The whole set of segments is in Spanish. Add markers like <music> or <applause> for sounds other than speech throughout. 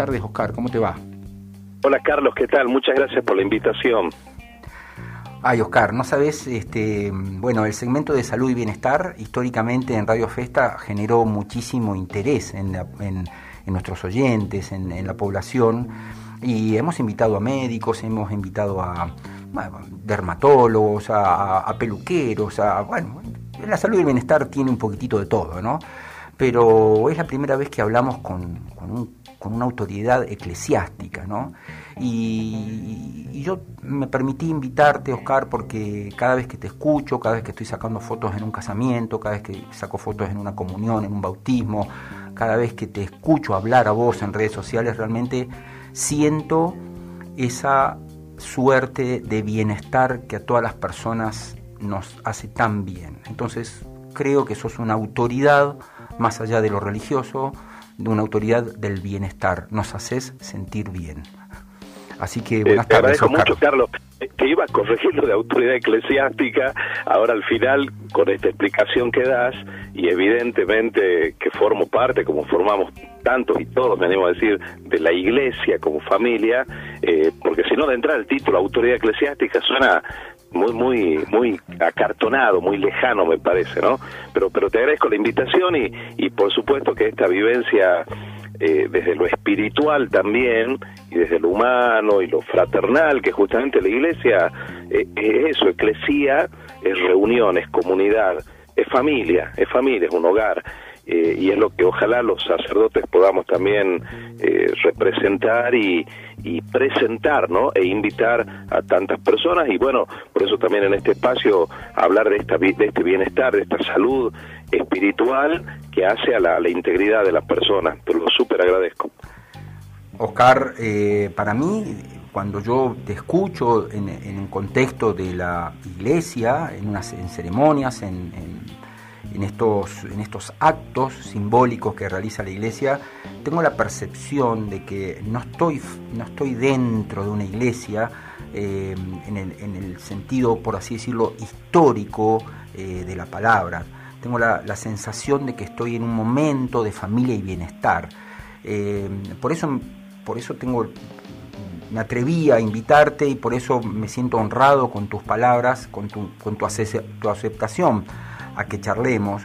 tardes, Oscar. ¿Cómo te va? Hola, Carlos. ¿Qué tal? Muchas gracias por la invitación. Ay, Oscar, no sabes, este, bueno, el segmento de salud y bienestar históricamente en Radio Festa generó muchísimo interés en, nuestros oyentes, en, la población, y hemos invitado a médicos, hemos invitado a, dermatólogos, a, peluqueros, a, bueno, la salud y el bienestar tiene un poquitito de todo, ¿no? Pero es la primera vez que hablamos con, con una autoridad eclesiástica, ¿no? Y, yo me permití invitarte, Oscar, porque cada vez que te escucho, cada vez que estoy sacando fotos en un casamiento, cada vez que saco fotos en una comunión, en un bautismo, cada vez que te escucho hablar a vos en redes sociales, realmente siento esa suerte de bienestar que a todas las personas nos hace tan bien. Entonces creo que sos una autoridad, más allá de lo religioso, de una autoridad del bienestar. Nos haces sentir bien. Así que buenas eh, te agradezco mucho, Carlos. Te iba a corregir lo de autoridad eclesiástica, ahora al final, con esta explicación que das, y evidentemente que formo parte, como formamos tantos y todos, me animo a decir, de la iglesia como familia, eh, porque si no de entrar el título autoridad eclesiástica suena muy muy muy acartonado, muy lejano me parece, ¿no? Pero pero te agradezco la invitación y, y por supuesto que esta vivencia eh, desde lo espiritual también y desde lo humano y lo fraternal, que justamente la iglesia eh, es eso, eclesía, es reunión, es comunidad, es familia, es familia, es un hogar. Eh, y es lo que ojalá los sacerdotes podamos también representar y, presentar, ¿no? E invitar a tantas personas y bueno, por eso también en este espacio hablar de, esta, de este bienestar, de esta salud espiritual que hace a la, integridad de la persona. Te lo súper agradezco. Oscar, eh, para mí, cuando yo te escucho en, en un contexto de la iglesia, en, unas, en ceremonias, en, estos, en estos actos simbólicos que realiza la iglesia, tengo la percepción de que no estoy, no estoy dentro de una iglesia eh, en, el, en, sentido, por así decirlo, histórico eh, de la palabra tengo la, sensación de que estoy en un momento de familia y bienestar. Eh, por, eso, por eso tengo, me atreví a invitarte y por eso me siento honrado con tus palabras, con tu, con tu aceptación a que charlemos,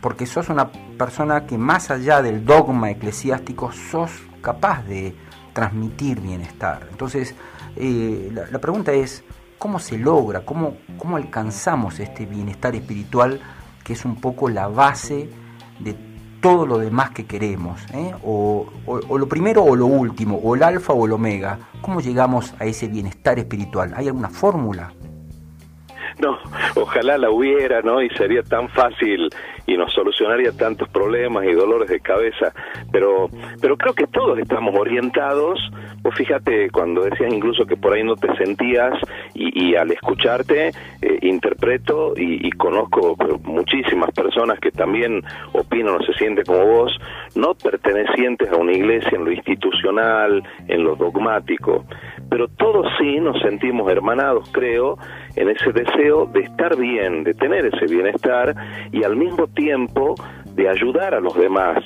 porque sos una persona que más allá del dogma eclesiástico sos capaz de transmitir bienestar. Entonces, eh, la, pregunta es, ¿cómo se logra? ¿Cómo, ¿Cómo alcanzamos este bienestar espiritual que es un poco la base de todo lo demás que queremos, ¿eh? o, lo primero o lo último, o el alfa o el omega. ¿Cómo llegamos a ese bienestar espiritual? ¿Hay alguna fórmula? No, ojalá la hubiera, ¿no? Y sería tan fácil y nos solucionaría tantos problemas y dolores de cabeza, pero pero creo que todos estamos orientados, vos fíjate cuando decías incluso que por ahí no te sentías y, al escucharte eh, interpreto y, conozco muchísimas personas que también opinan o se sienten como vos, no pertenecientes a una iglesia en lo institucional, en lo dogmático, pero todos sí nos sentimos hermanados, creo, en ese deseo de estar bien, de tener ese bienestar y al mismo tiempo de ayudar a los demás.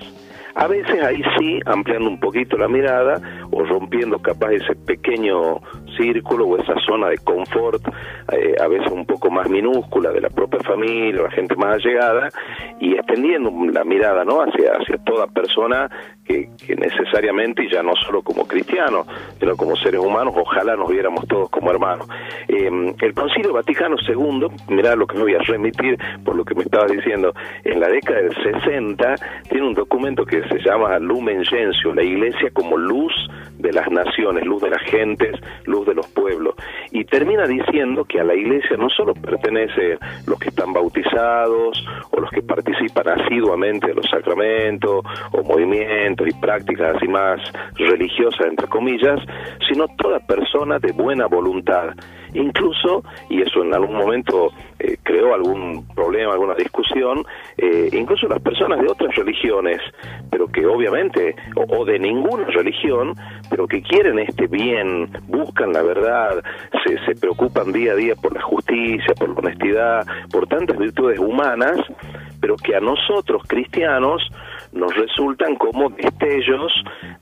A veces ahí sí, ampliando un poquito la mirada o rompiendo capaz ese pequeño círculo o esa zona de confort, eh, a veces un poco más minúscula de la propia familia, la gente más allegada, y extendiendo la mirada ¿no? hacia, hacia toda persona que, necesariamente, y ya no solo como cristianos, sino como seres humanos, ojalá nos viéramos todos como hermanos. Em, el Concilio Vaticano II, mirá lo que me voy a remitir por lo que me estabas diciendo, en la década del 60 tiene un documento que se llama Lumen Gentium, la Iglesia como luz de las naciones, luz de las gentes, luz de los pueblos. Y termina diciendo que a la iglesia no solo pertenece los que están bautizados o los que participan asiduamente de los sacramentos o movimientos y prácticas así más religiosas, entre comillas, sino toda persona de buena voluntad. Incluso, y eso en algún momento eh, creó algún problema, alguna discusión, eh, incluso las personas de otras religiones, pero que obviamente, o de ninguna religión, pero que quieren este bien, buscan la verdad, se, se preocupan día a día por la justicia, por la honestidad, por tantas virtudes humanas, pero que a nosotros cristianos nos resultan como destellos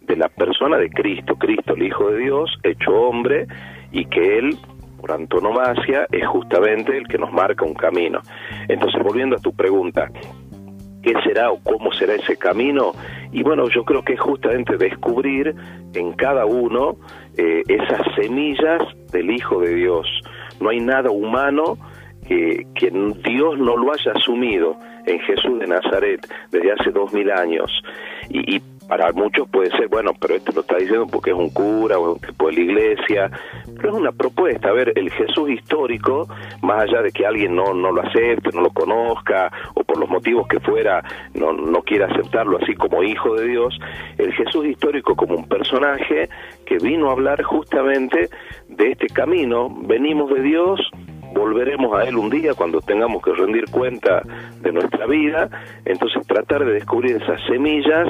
de la persona de Cristo, Cristo el Hijo de Dios, hecho hombre, y que Él, por antonomasia, es justamente el que nos marca un camino. Entonces, volviendo a tu pregunta, ¿qué será o cómo será ese camino? Y bueno, yo creo que es justamente descubrir en cada uno eh, esas semillas del Hijo de Dios. No hay nada humano que, Dios no lo haya asumido en Jesús de Nazaret desde hace dos mil años. Y, y para muchos puede ser, bueno, pero esto lo está diciendo porque es un cura o un tipo de la iglesia, pero es una propuesta. A ver, el Jesús histórico, más allá de que alguien no, no lo acepte, no lo conozca, o por los motivos que fuera, no, no quiera aceptarlo así como hijo de Dios, el Jesús histórico como un personaje que vino a hablar justamente de este camino, venimos de Dios, volveremos a Él un día cuando tengamos que rendir cuenta de nuestra vida, entonces tratar de descubrir esas semillas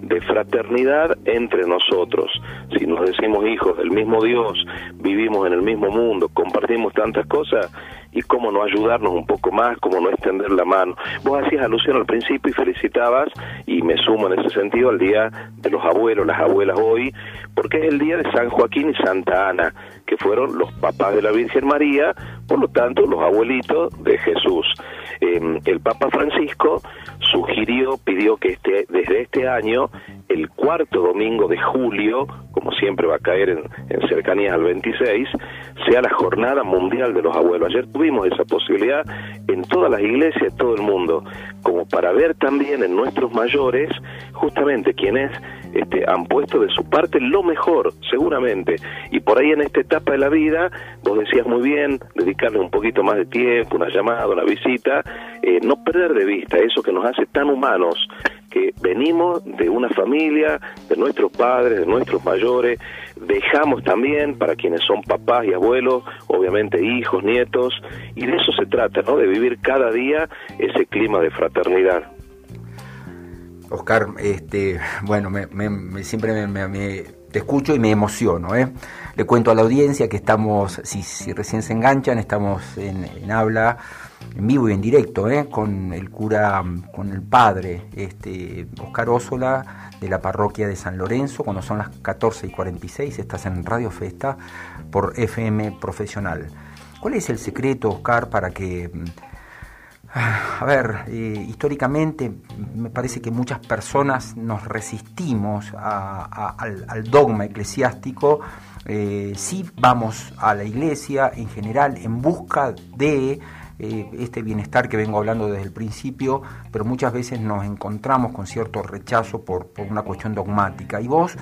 de fraternidad entre nosotros. Si nos decimos hijos del mismo Dios, vivimos en el mismo mundo, compartimos tantas cosas, y cómo no ayudarnos un poco más, cómo no extender la mano. Vos hacías alusión al principio y felicitabas, y me sumo en ese sentido al día de los abuelos, las abuelas hoy, porque es el día de San Joaquín y Santa Ana, que fueron los papás de la Virgen María, por lo tanto los abuelitos de Jesús. Eh, el Papa Francisco sugirió, pidió que este, desde este año, el cuarto domingo de julio, como siempre va a caer en, en cercanías al 26, sea la jornada mundial de los abuelos. Ayer tuvimos esa posibilidad en todas las iglesias de todo el mundo, como para ver también en nuestros mayores justamente quienes este, han puesto de su parte lo mejor, seguramente. Y por ahí en esta etapa de la vida, vos decías muy bien, dedicarle un poquito más de tiempo, una llamada, una visita, eh, no perder de vista eso que nos hace tan humanos, que venimos de una familia, de nuestros padres, de nuestros mayores, dejamos también para quienes son papás y abuelos, obviamente hijos, nietos, y de eso se trata, ¿no? De vivir cada día ese clima de fraternidad. Oscar, este, bueno, me, siempre me, te escucho y me emociono. ¿eh? Le cuento a la audiencia que estamos, si, si recién se enganchan, estamos en, en habla en vivo y en directo ¿eh? con el cura, con el padre este, Oscar Ósola de la parroquia de San Lorenzo, cuando son las 14 y 46, estás en Radio Festa por FM Profesional. ¿Cuál es el secreto, Oscar, para que a ver, eh, históricamente me parece que muchas personas nos resistimos al, dogma eclesiástico, eh, sí vamos a la iglesia en general en busca de eh, este bienestar que vengo hablando desde el principio, pero muchas veces nos encontramos con cierto rechazo por, por una cuestión dogmática. Y vos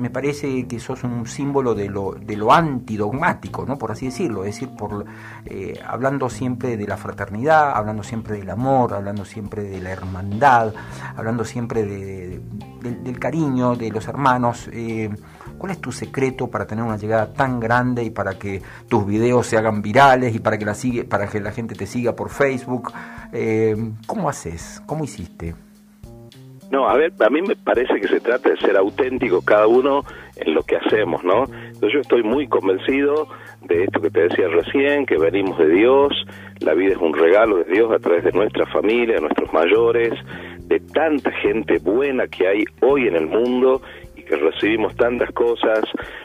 me parece que sos un símbolo de lo, de lo antidogmático, ¿no? por así decirlo, es decir, por, eh, hablando siempre de la fraternidad, hablando siempre del amor, hablando siempre de la hermandad, hablando siempre de, del cariño de los hermanos. Eh, ¿Cuál es tu secreto para tener una llegada tan grande y para que tus videos se hagan virales y para que la, sigue, para que la gente te siga por Facebook? Eh, ¿Cómo haces? ¿Cómo hiciste? No, a ver, a mí me parece que se trata de ser auténtico cada uno en lo que hacemos, ¿no? Entonces yo estoy muy convencido de esto que te decía recién, que venimos de Dios, la vida es un regalo de Dios a través de nuestra familia, de nuestros mayores, de tanta gente buena que hay hoy en el mundo que recibimos tantas cosas.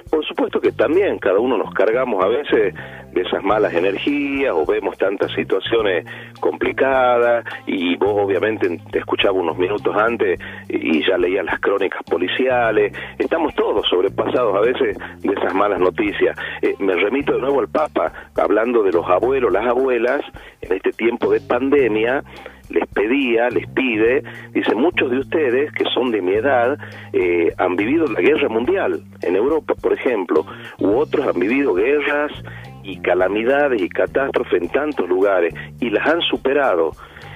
Por supuesto que también cada uno nos cargamos a veces de esas malas energías o vemos tantas situaciones complicadas y vos obviamente te escuchaba unos minutos antes y ya leías las crónicas policiales. Estamos todos sobrepasados a veces de esas malas noticias. Eh, me remito de nuevo al Papa, hablando de los abuelos, las abuelas, en este tiempo de pandemia, les pedía, les pide, dice, muchos de ustedes que son de mi edad eh, han vivido la guerra mundial en Europa, por ejemplo, u otros han vivido guerras y calamidades y catástrofes en tantos lugares y las han superado.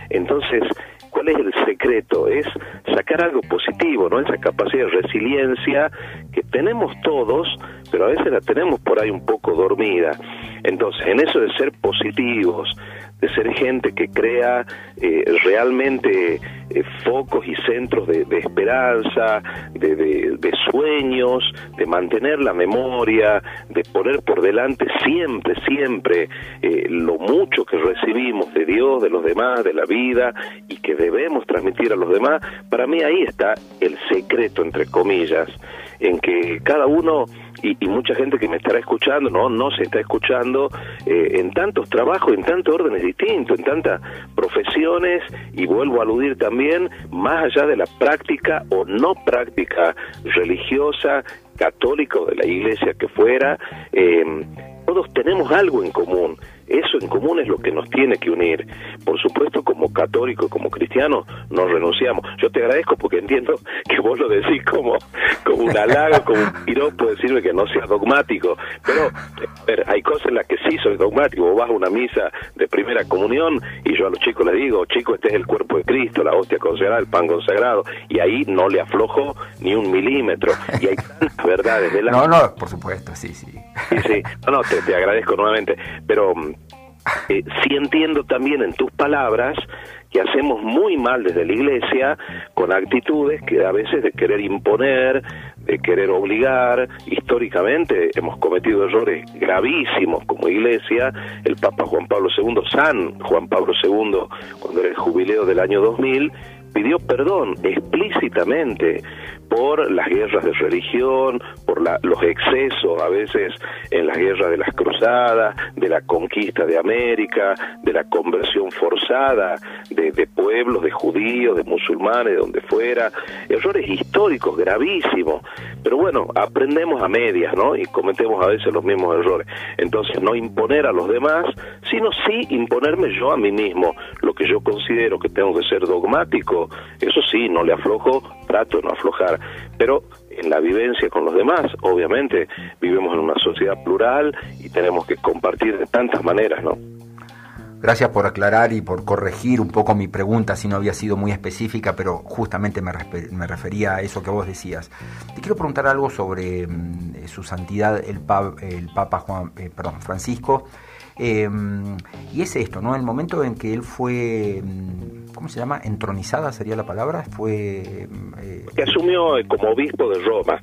Entonces, ¿cuál es el secreto? Es sacar algo positivo, ¿no? Esa capacidad de resiliencia que tenemos todos, pero a veces la tenemos por ahí un poco dormida. Entonces, en eso de ser positivos, de ser gente que crea eh, realmente eh, focos y centros de, esperanza, de, sueños, de mantener la memoria, de poner por delante siempre, siempre eh, lo mucho que recibimos de Dios, de los demás, de la vida y que debemos transmitir a los demás, para mí ahí está el secreto, entre comillas, en que cada uno y, mucha gente que me estará escuchando, no, no se está escuchando eh, en tantos trabajos, en tantos órdenes distintos, en tantas profesiones, y vuelvo a aludir también, más allá de la práctica o no práctica religiosa, católica o de la iglesia que fuera, eh, todos tenemos algo en común eso en común es lo que nos tiene que unir. Por supuesto, como católico y como cristiano, no renunciamos. Yo te agradezco porque entiendo que vos lo decís como, como un halago, como un piropo, decirme que no sea dogmático. Pero, hay cosas en las que sí soy dogmático. Vos vas a una misa de primera comunión y yo a los chicos les digo, chicos, este es el cuerpo de Cristo, la hostia consagrada, el pan consagrado. Y ahí no le aflojo ni un milímetro. Y hay <laughs> verdades de la... No, no, por supuesto, sí, sí. Sí, sí. No, no, te, te agradezco nuevamente. Pero eh, sí entiendo también en tus palabras que hacemos muy mal desde la iglesia con actitudes que a veces de querer imponer, de querer obligar, históricamente hemos cometido errores gravísimos como iglesia, el Papa Juan Pablo II, San Juan Pablo II, cuando era el jubileo del año 2000, pidió perdón explícitamente por las guerras de religión, por los excesos a veces en las guerras de las cruzadas, de la conquista de América, de la conversión forzada de, pueblos, de judíos, de musulmanes, de donde fuera, errores históricos gravísimos, pero bueno, aprendemos a medias, ¿no? Y cometemos a veces los mismos errores. Entonces, no imponer a los demás, sino sí imponerme yo a mí mismo, lo que yo considero que tengo que ser dogmático, eso sí, no le aflojo, trato no aflojar pero en la vivencia con los demás, obviamente, vivimos en una sociedad plural y tenemos que compartir de tantas maneras, ¿no? Gracias por aclarar y por corregir un poco mi pregunta, si no había sido muy específica, pero justamente me, refería a eso que vos decías. Te quiero preguntar algo sobre mm, su santidad el, el Papa Juan, eh, perdón, Francisco. Em, y es esto, ¿no? El momento en que él fue, mm, ¿cómo se llama? Entronizada sería la palabra, fue... Eh, que asumió como obispo de Roma.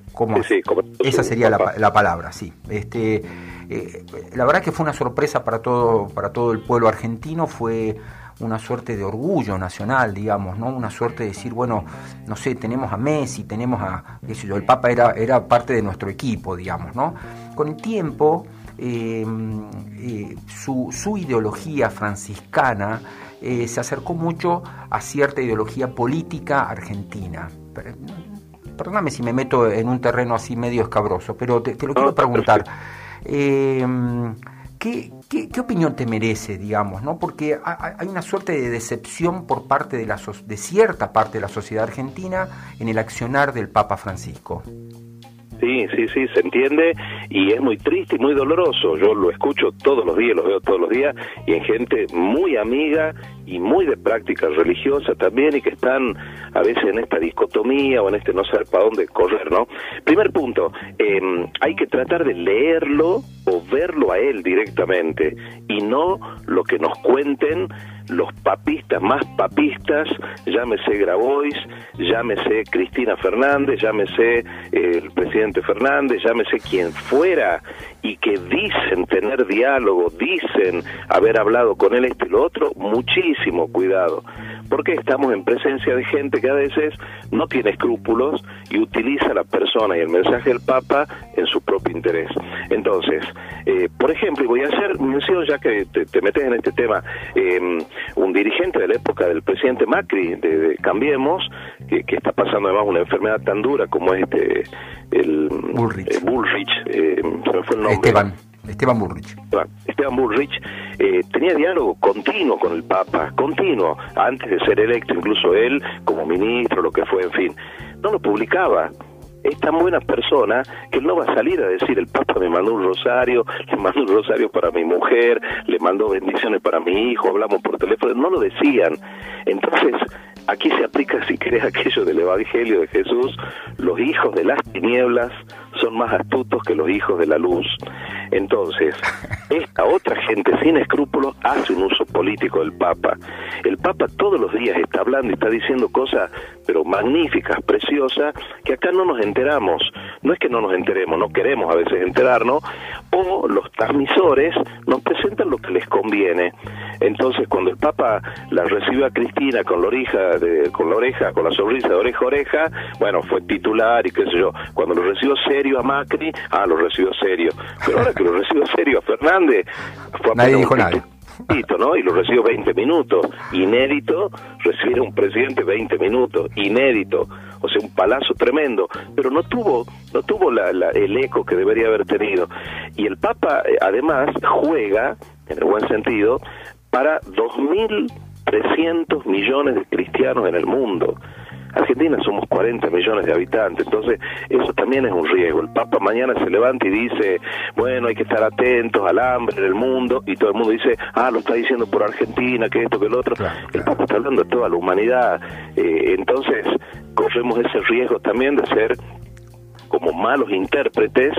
sí, esa sería la, palabra, sí. Este, eh, la verdad que fue una sorpresa para todo, para todo el pueblo argentino, fue una suerte de orgullo nacional, digamos, ¿no? Una suerte de decir, bueno, no sé, tenemos a Messi, tenemos a, qué sé yo, el Papa era, era parte de nuestro equipo, digamos, ¿no? Con el tiempo Em, eh, su, su, ideología franciscana eh, se acercó mucho a cierta ideología política argentina. Perdóname si me meto en un terreno así medio escabroso, pero te, lo quiero preguntar. Em, ¿qué, qué, opinión te merece, digamos? ¿no? Porque hay una suerte de decepción por parte de, la, de cierta parte de la sociedad argentina en el accionar del Papa Francisco. Sí, sí, sí, se entiende y es muy triste y muy doloroso. Yo lo escucho todos los días, lo veo todos los días y en gente muy amiga y muy de práctica religiosa también y que están a veces en esta dicotomía o en este no saber para dónde correr, ¿no? Primer punto, em, hay que tratar de leerlo o verlo a él directamente y no lo que nos cuenten los papistas más papistas, llámese Grabois, llámese Cristina Fernández, llámese eh, el presidente Fernández, llámese quien fuera, y que dicen tener diálogo, dicen haber hablado con él este y lo otro, muchísimo cuidado porque estamos en presencia de gente que a veces no tiene escrúpulos y utiliza la persona y el mensaje del Papa en su propio interés. Entonces, eh, por ejemplo, y voy a hacer mención ya que te, metes en este tema, eh, un dirigente de la época del presidente Macri, de, Cambiemos, que, está pasando además una enfermedad tan dura como este, el Bullrich, Bullrich eh, se me fue el nombre. Esteban. Esteban Bullrich. Esteban Bullrich eh, tenía diálogo continuo con el Papa, continuo, antes de ser electo, incluso él como ministro, lo que fue, en fin. No lo publicaba, es tan buena persona que no va a salir a decir el Papa me mandó un rosario, le mandó un rosario para mi mujer, le mandó bendiciones para mi hijo, hablamos por teléfono, no lo decían. Entonces, aquí se aplica, si querés, <laughs> aquello del Evangelio de Jesús, los hijos de las tinieblas son más astutos que los hijos de la luz. Entonces, esta otra gente sin escrúpulos hace un uso político del Papa. El Papa todos los días está hablando y está diciendo cosas, pero magníficas, preciosas, que acá no nos enteramos. No es que no nos enteremos, no queremos a veces enterarnos, o los transmisores nos presentan lo que les conviene. Entonces, cuando el Papa la recibió a Cristina con la oreja, de, con la oreja, con la sonrisa de oreja a oreja, bueno, fue titular y qué sé yo. Cuando lo recibió serio a Macri, ah, lo recibió serio. Pero ahora que lo recibió serio a Fernández, fue Nadie dijo nada. ¿no? Y lo recibió 20 minutos. Inédito recibir a un presidente 20 minutos. Inédito. O sea, un palazo tremendo. Pero no tuvo, no tuvo la, el eco que debería haber tenido. Y el Papa, eh, además, juega, en el buen sentido, para 2.300 millones de cristianos en el mundo. Argentina somos 40 millones de habitantes, entonces eso también es un riesgo. El Papa mañana se levanta y dice, bueno, hay que estar atentos al hambre en el mundo, y todo el mundo dice, ah, lo está diciendo por Argentina, que esto, que el otro. El Papa está hablando de toda la humanidad, eh, entonces corremos ese riesgo también de ser como malos intérpretes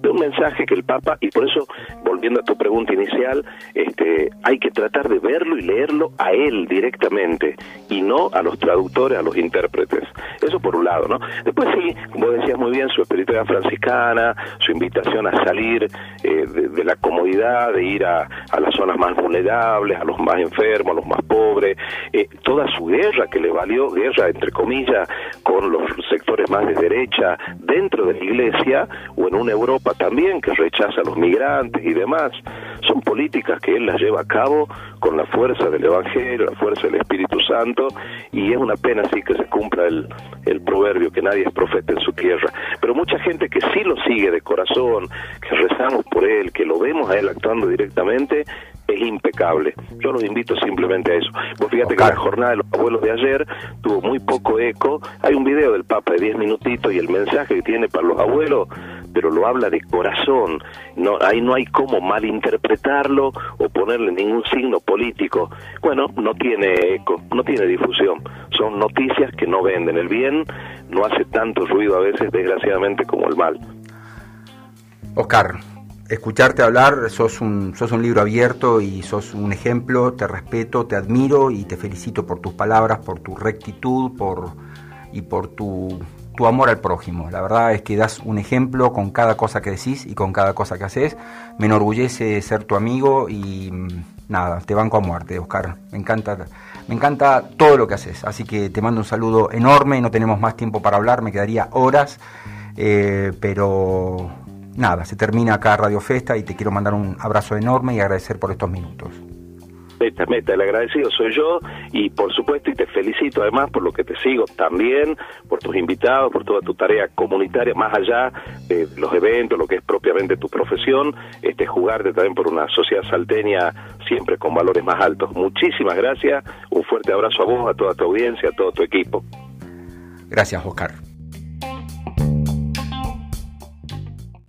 de un mensaje que el Papa, y por eso, volviendo a tu pregunta inicial, este, hay que tratar de verlo y leerlo a él directamente, y no a los traductores, a los intérpretes. Eso por un lado, ¿no? Después sí, como decías muy bien, su espiritualidad franciscana, su invitación a salir eh, de, la comodidad, de ir a, a, las zonas más vulnerables, a los más enfermos, a los más pobres, eh, toda su guerra que le valió, guerra entre comillas, con los sectores más de derecha dentro de la iglesia o en una Europa también que rechaza a los migrantes y demás. Son políticas que él las lleva a cabo con la fuerza del Evangelio, la fuerza del Espíritu Santo, y es una pena así que se cumpla el, el proverbio que nadie es profeta en su tierra. Pero mucha gente que sí lo sigue de corazón, que rezamos por él, que lo vemos a él actuando directamente, es impecable. Yo los invito simplemente a eso. Vos fíjate que la jornada de los abuelos de ayer tuvo muy poco eco. Hay un video del Papa de 10 minutitos y el mensaje que tiene para los abuelos, pero lo habla de corazón. No, ahí no hay cómo malinterpretarlo o ponerle ningún signo político. Bueno, no tiene eco, no tiene difusión. Son noticias que no venden. El bien no hace tanto ruido a veces, desgraciadamente, como el mal. Oscar, escucharte hablar, sos un, sos un libro abierto y sos un ejemplo, te respeto, te admiro y te felicito por tus palabras, por tu rectitud por, y por tu, tu amor al prójimo. La verdad es que das un ejemplo con cada cosa que decís y con cada cosa que haces. Me enorgullece ser tu amigo y mm, nada, te banco a muerte, Oscar. Me encanta, me encanta todo lo que haces. Así que te mando un saludo enorme, no tenemos más tiempo para hablar, me quedaría horas, eh, pero nada, se termina acá Radio Festa y te quiero mandar un abrazo enorme y agradecer por estos minutos. Meta, meta, el agradecido soy yo y por supuesto y te felicito además por lo que te sigo también, por tus invitados, por toda tu tarea comunitaria, más allá de los eventos, lo que es propiamente tu profesión, este jugarte también por una sociedad salteña siempre con valores más altos. Muchísimas gracias, un fuerte abrazo a vos, a toda tu audiencia, a todo tu equipo. Gracias, Oscar.